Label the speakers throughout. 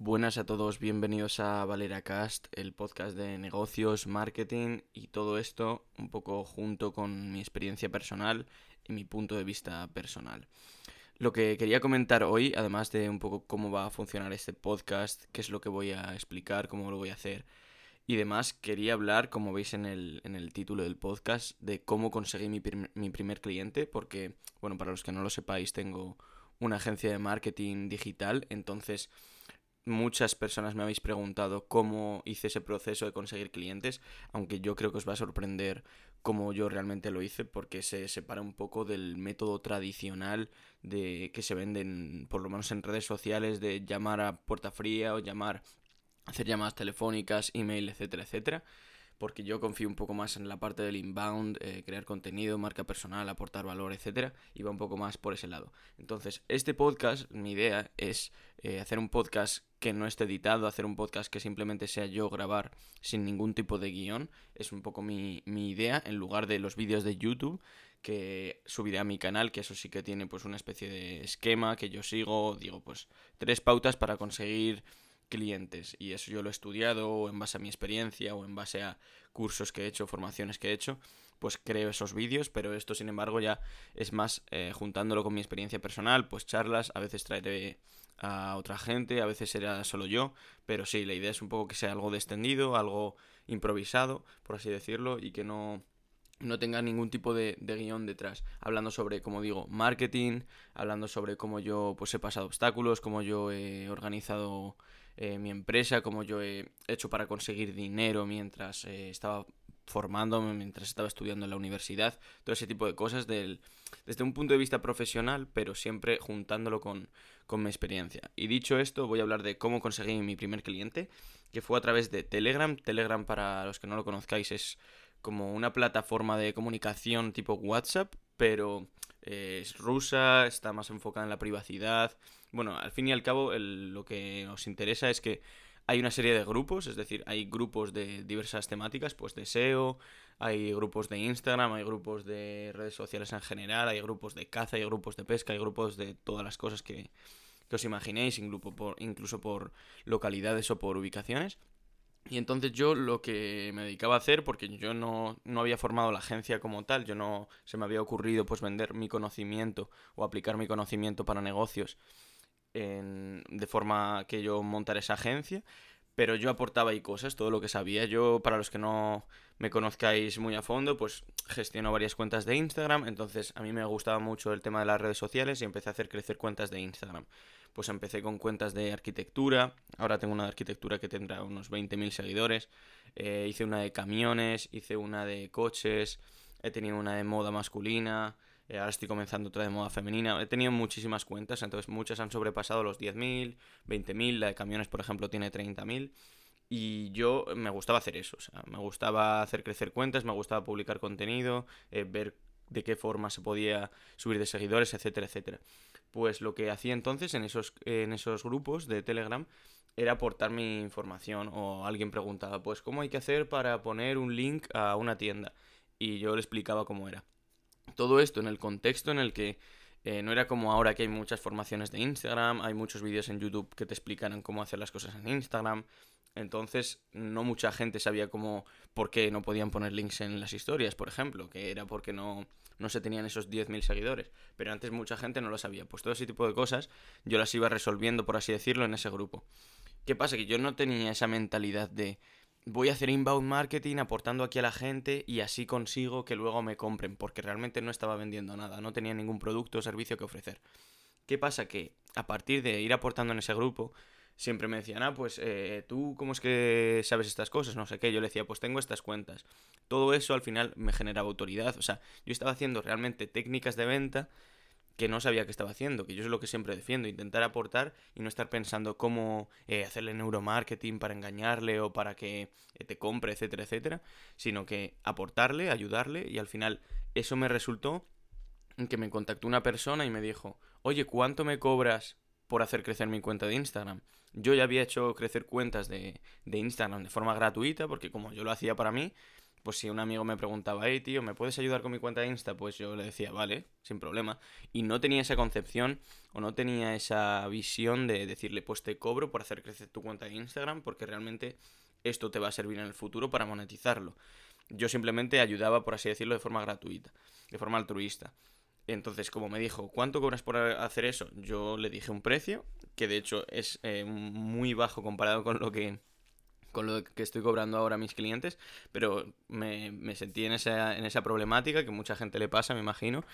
Speaker 1: Buenas a todos, bienvenidos a Valera Cast, el podcast de negocios, marketing y todo esto un poco junto con mi experiencia personal y mi punto de vista personal. Lo que quería comentar hoy, además de un poco cómo va a funcionar este podcast, qué es lo que voy a explicar, cómo lo voy a hacer y demás, quería hablar, como veis en el, en el título del podcast, de cómo conseguí mi, mi primer cliente, porque, bueno, para los que no lo sepáis, tengo una agencia de marketing digital, entonces muchas personas me habéis preguntado cómo hice ese proceso de conseguir clientes, aunque yo creo que os va a sorprender cómo yo realmente lo hice, porque se separa un poco del método tradicional de que se venden, por lo menos en redes sociales, de llamar a puerta fría o llamar, hacer llamadas telefónicas, email, etcétera, etcétera porque yo confío un poco más en la parte del inbound, eh, crear contenido, marca personal, aportar valor, etcétera, y va un poco más por ese lado. Entonces, este podcast, mi idea es eh, hacer un podcast que no esté editado, hacer un podcast que simplemente sea yo grabar sin ningún tipo de guion, es un poco mi, mi idea, en lugar de los vídeos de YouTube que subiré a mi canal, que eso sí que tiene pues una especie de esquema que yo sigo, digo pues tres pautas para conseguir clientes. Y eso yo lo he estudiado en base a mi experiencia o en base a cursos que he hecho, formaciones que he hecho, pues creo esos vídeos, pero esto sin embargo ya es más eh, juntándolo con mi experiencia personal, pues charlas, a veces traeré a otra gente, a veces será solo yo, pero sí, la idea es un poco que sea algo descendido, algo improvisado, por así decirlo, y que no, no tenga ningún tipo de, de, guion detrás. Hablando sobre, como digo, marketing, hablando sobre cómo yo pues he pasado obstáculos, cómo yo he organizado eh, mi empresa, como yo he hecho para conseguir dinero mientras eh, estaba formándome, mientras estaba estudiando en la universidad, todo ese tipo de cosas del, desde un punto de vista profesional, pero siempre juntándolo con, con mi experiencia. Y dicho esto, voy a hablar de cómo conseguí mi primer cliente, que fue a través de Telegram. Telegram, para los que no lo conozcáis, es como una plataforma de comunicación tipo WhatsApp, pero eh, es rusa, está más enfocada en la privacidad. Bueno, al fin y al cabo lo que nos interesa es que hay una serie de grupos, es decir, hay grupos de diversas temáticas, pues de SEO, hay grupos de Instagram, hay grupos de redes sociales en general, hay grupos de caza, hay grupos de pesca, hay grupos de todas las cosas que, que os imaginéis, incluso por, incluso por localidades o por ubicaciones. Y entonces yo lo que me dedicaba a hacer, porque yo no, no, había formado la agencia como tal, yo no se me había ocurrido pues vender mi conocimiento o aplicar mi conocimiento para negocios en, de forma que yo montara esa agencia, pero yo aportaba ahí cosas, todo lo que sabía. Yo, para los que no me conozcáis muy a fondo, pues gestiono varias cuentas de Instagram, entonces a mí me gustaba mucho el tema de las redes sociales y empecé a hacer crecer cuentas de Instagram pues empecé con cuentas de arquitectura, ahora tengo una de arquitectura que tendrá unos 20.000 seguidores, eh, hice una de camiones, hice una de coches, he tenido una de moda masculina, eh, ahora estoy comenzando otra de moda femenina, he tenido muchísimas cuentas, entonces muchas han sobrepasado los 10.000, 20.000, la de camiones por ejemplo tiene 30.000. Y yo me gustaba hacer eso, o sea, me gustaba hacer crecer cuentas, me gustaba publicar contenido, eh, ver de qué forma se podía subir de seguidores, etcétera, etcétera. Pues lo que hacía entonces en esos, en esos grupos de Telegram era aportar mi información o alguien preguntaba, pues, ¿cómo hay que hacer para poner un link a una tienda? Y yo le explicaba cómo era. Todo esto en el contexto en el que eh, no era como ahora que hay muchas formaciones de Instagram, hay muchos vídeos en YouTube que te explican cómo hacer las cosas en Instagram, entonces, no mucha gente sabía cómo, por qué no podían poner links en las historias, por ejemplo, que era porque no, no se tenían esos 10.000 seguidores. Pero antes mucha gente no lo sabía. Pues todo ese tipo de cosas yo las iba resolviendo, por así decirlo, en ese grupo. ¿Qué pasa? Que yo no tenía esa mentalidad de voy a hacer inbound marketing aportando aquí a la gente y así consigo que luego me compren, porque realmente no estaba vendiendo nada, no tenía ningún producto o servicio que ofrecer. ¿Qué pasa? Que a partir de ir aportando en ese grupo, siempre me decían, ah, pues eh, tú, ¿cómo es que sabes estas cosas? No sé qué. Yo le decía, pues tengo estas cuentas. Todo eso al final me generaba autoridad. O sea, yo estaba haciendo realmente técnicas de venta que no sabía que estaba haciendo, que yo es lo que siempre defiendo, intentar aportar y no estar pensando cómo eh, hacerle neuromarketing para engañarle o para que eh, te compre, etcétera, etcétera, sino que aportarle, ayudarle y al final eso me resultó en que me contactó una persona y me dijo, oye, ¿cuánto me cobras por hacer crecer mi cuenta de Instagram. Yo ya había hecho crecer cuentas de, Instagram de forma gratuita, porque como yo lo hacía para mí, pues si un amigo me preguntaba, hey tío, ¿me puedes ayudar con mi cuenta de Insta? Pues yo le decía, vale, sin problema. Y no tenía esa concepción o no tenía esa visión de decirle, pues te cobro por hacer crecer tu cuenta de Instagram porque realmente esto te va a servir en el futuro para monetizarlo. Yo simplemente ayudaba, por así decirlo, de forma gratuita, de forma altruista. Entonces, como me dijo, ¿cuánto cobras por hacer eso? Yo le dije un precio, que de hecho es eh, muy bajo comparado con lo que con lo que estoy cobrando ahora a mis clientes, pero me, sentí en esa, en esa problemática que mucha gente le pasa, me imagino,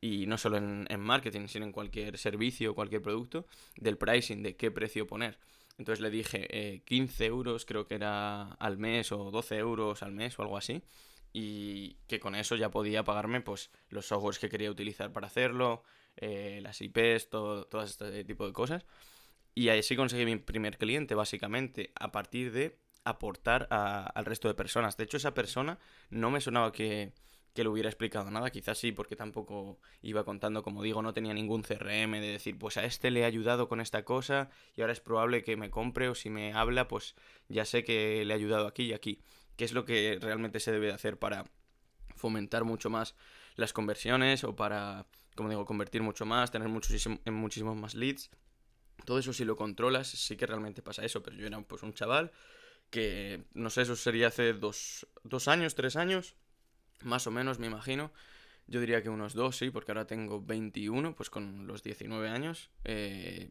Speaker 1: y no solo en, en marketing, sino en cualquier servicio o cualquier producto, del pricing, de qué precio poner. Entonces le dije 15 eh, euros, creo que era al mes, o 12 euros al mes o algo así y que con eso ya podía pagarme pues los softwares que quería utilizar para hacerlo, eh, las IPs, todo, todo este tipo de cosas. Y así conseguí mi primer cliente, básicamente, a partir de aportar al resto de personas. De hecho, esa persona no me sonaba que, que le hubiera explicado nada, quizás sí, porque tampoco iba contando, como digo, no tenía ningún CRM de decir, pues a este le he ayudado con esta cosa y ahora es probable que me compre o si me habla, pues ya sé que le he ayudado aquí y aquí qué es lo que realmente se debe de hacer para fomentar mucho más las conversiones o para, como digo, convertir mucho más, tener muchísimo, muchísimos más leads. Todo eso si lo controlas, sí que realmente pasa eso, pero yo era pues un chaval que, no sé, eso sería hace dos, años, tres años, más o menos me imagino. Yo diría que unos dos, sí, porque ahora tengo 21, pues con los 19 años eh,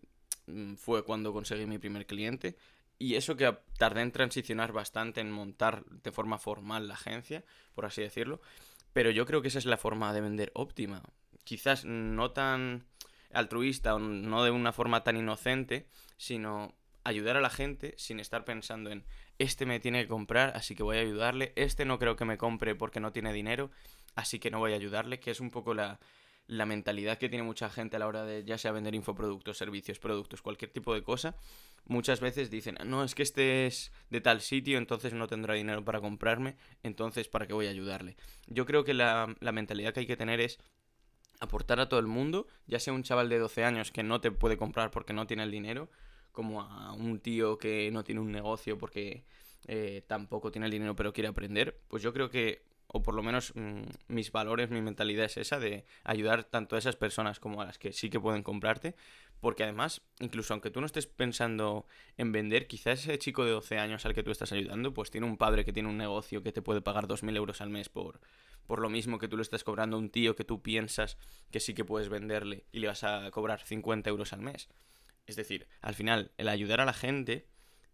Speaker 1: fue cuando conseguí mi primer cliente. Y eso que tardé en transicionar bastante, en montar de forma formal la agencia, por así decirlo. Pero yo creo que esa es la forma de vender óptima. Quizás no tan altruista no de una forma tan inocente, sino ayudar a la gente sin estar pensando en este me tiene que comprar, así que voy a ayudarle, este no creo que me compre porque no tiene dinero, así que no voy a ayudarle, que es un poco la, la mentalidad que tiene mucha gente a la hora de ya sea vender infoproductos, servicios, productos, cualquier tipo de cosa, muchas veces dicen, no, es que este es de tal sitio, entonces no tendrá dinero para comprarme, entonces ¿para qué voy a ayudarle? Yo creo que la, la mentalidad que hay que tener es aportar a todo el mundo, ya sea un chaval de 12 años que no te puede comprar porque no tiene el dinero, como a un tío que no tiene un negocio porque eh, tampoco tiene el dinero pero quiere aprender, pues yo creo que o por lo menos mm, mis valores, mi mentalidad es esa de ayudar tanto a esas personas como a las que sí que pueden comprarte, porque además, incluso aunque tú no estés pensando en vender, quizás ese chico de 12 años al que tú estás ayudando, pues tiene un padre que tiene un negocio que te puede pagar 2.000 euros al mes por, por lo mismo que tú le estás cobrando a un tío que tú piensas que sí que puedes venderle y le vas a cobrar 50 euros al mes. Es decir, al final, el ayudar a la gente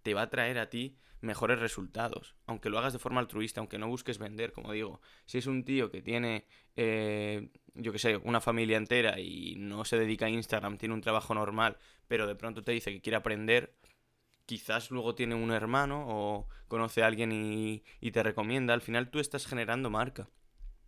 Speaker 1: te va a traer a ti mejores resultados. Aunque lo hagas de forma altruista, aunque no busques vender, como digo. Si es un tío que tiene, eh, yo que sé, una familia entera y no se dedica a Instagram, tiene un trabajo normal, pero de pronto te dice que quiere aprender, quizás luego tiene un hermano o conoce a alguien y, y te recomienda. Al final tú estás generando marca.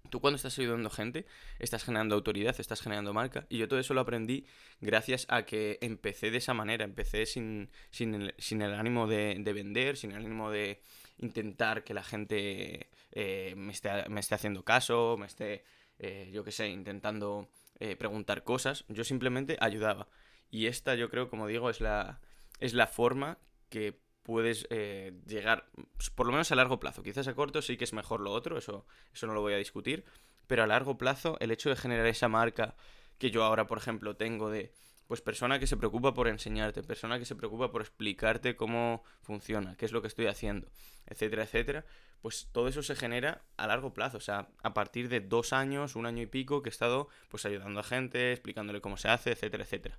Speaker 1: Tú cuando estás ayudando gente, estás generando autoridad, estás generando marca. Y yo todo eso lo aprendí gracias a que empecé de esa manera. Empecé sin, sin, el, ánimo de, vender, sin el ánimo de intentar que la gente eh, me, esté, me, esté, haciendo caso, me esté, eh, yo qué sé, intentando eh, preguntar cosas. Yo simplemente ayudaba. Y esta yo creo, como digo, es la, es la forma que puedes eh, llegar, pues, por lo menos a largo plazo. Quizás a corto sí que es mejor lo otro, eso, eso no lo voy a discutir. Pero a largo plazo, el hecho de generar esa marca que yo ahora, por ejemplo, tengo de pues persona que se preocupa por enseñarte, persona que se preocupa por explicarte cómo funciona, qué es lo que estoy haciendo, etcétera, etcétera, pues todo eso se genera a largo plazo, o sea, a partir de dos años, un año y pico que he estado pues ayudando a gente, explicándole cómo se hace, etcétera, etcétera.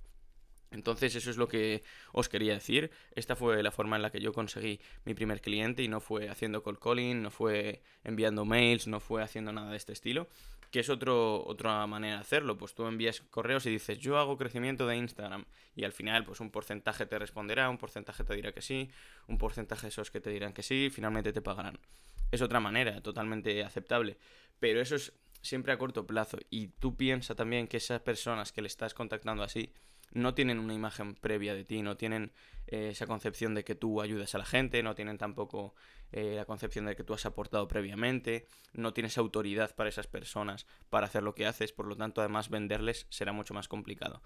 Speaker 1: Entonces eso es lo que os quería decir. Esta fue la forma en la que yo conseguí mi primer cliente y no fue haciendo call calling, no fue enviando mails, no fue haciendo nada de este estilo, que es otro, otra manera de hacerlo. Pues tú envías correos y dices yo hago crecimiento de Instagram y al final pues un porcentaje te responderá, un porcentaje te dirá que sí, un porcentaje de esos que te dirán que sí, finalmente te pagarán. Es otra manera, totalmente aceptable. Pero eso es siempre a corto plazo y tú piensas también que esas personas que le estás contactando así, no tienen una imagen previa de ti, no tienen eh, esa concepción de que tú ayudas a la gente, no tienen tampoco eh, la concepción de que tú has aportado previamente, no tienes autoridad para esas personas para hacer lo que haces, por lo tanto además venderles será mucho más complicado.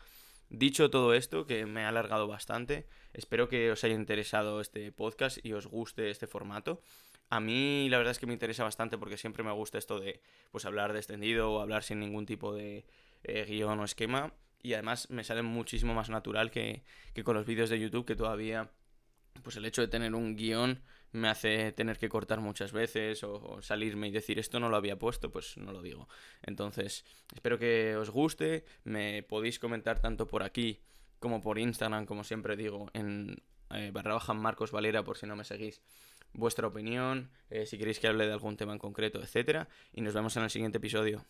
Speaker 1: Dicho todo esto, que me ha alargado bastante, espero que os haya interesado este podcast y os guste este formato. A mí la verdad es que me interesa bastante porque siempre me gusta esto de pues hablar descendido o hablar sin ningún tipo de eh, guion o esquema. Y además me sale muchísimo más natural que, que con los vídeos de YouTube que todavía pues el hecho de tener un guion me hace tener que cortar muchas veces o, salirme y decir esto no lo había puesto, pues no lo digo. Entonces, espero que os guste, me podéis comentar tanto por aquí como por Instagram, como siempre digo, en eh, barra baja Marcos Valera por si no me seguís, vuestra opinión, eh, si queréis que hable de algún tema en concreto, etcétera, y nos vemos en el siguiente episodio.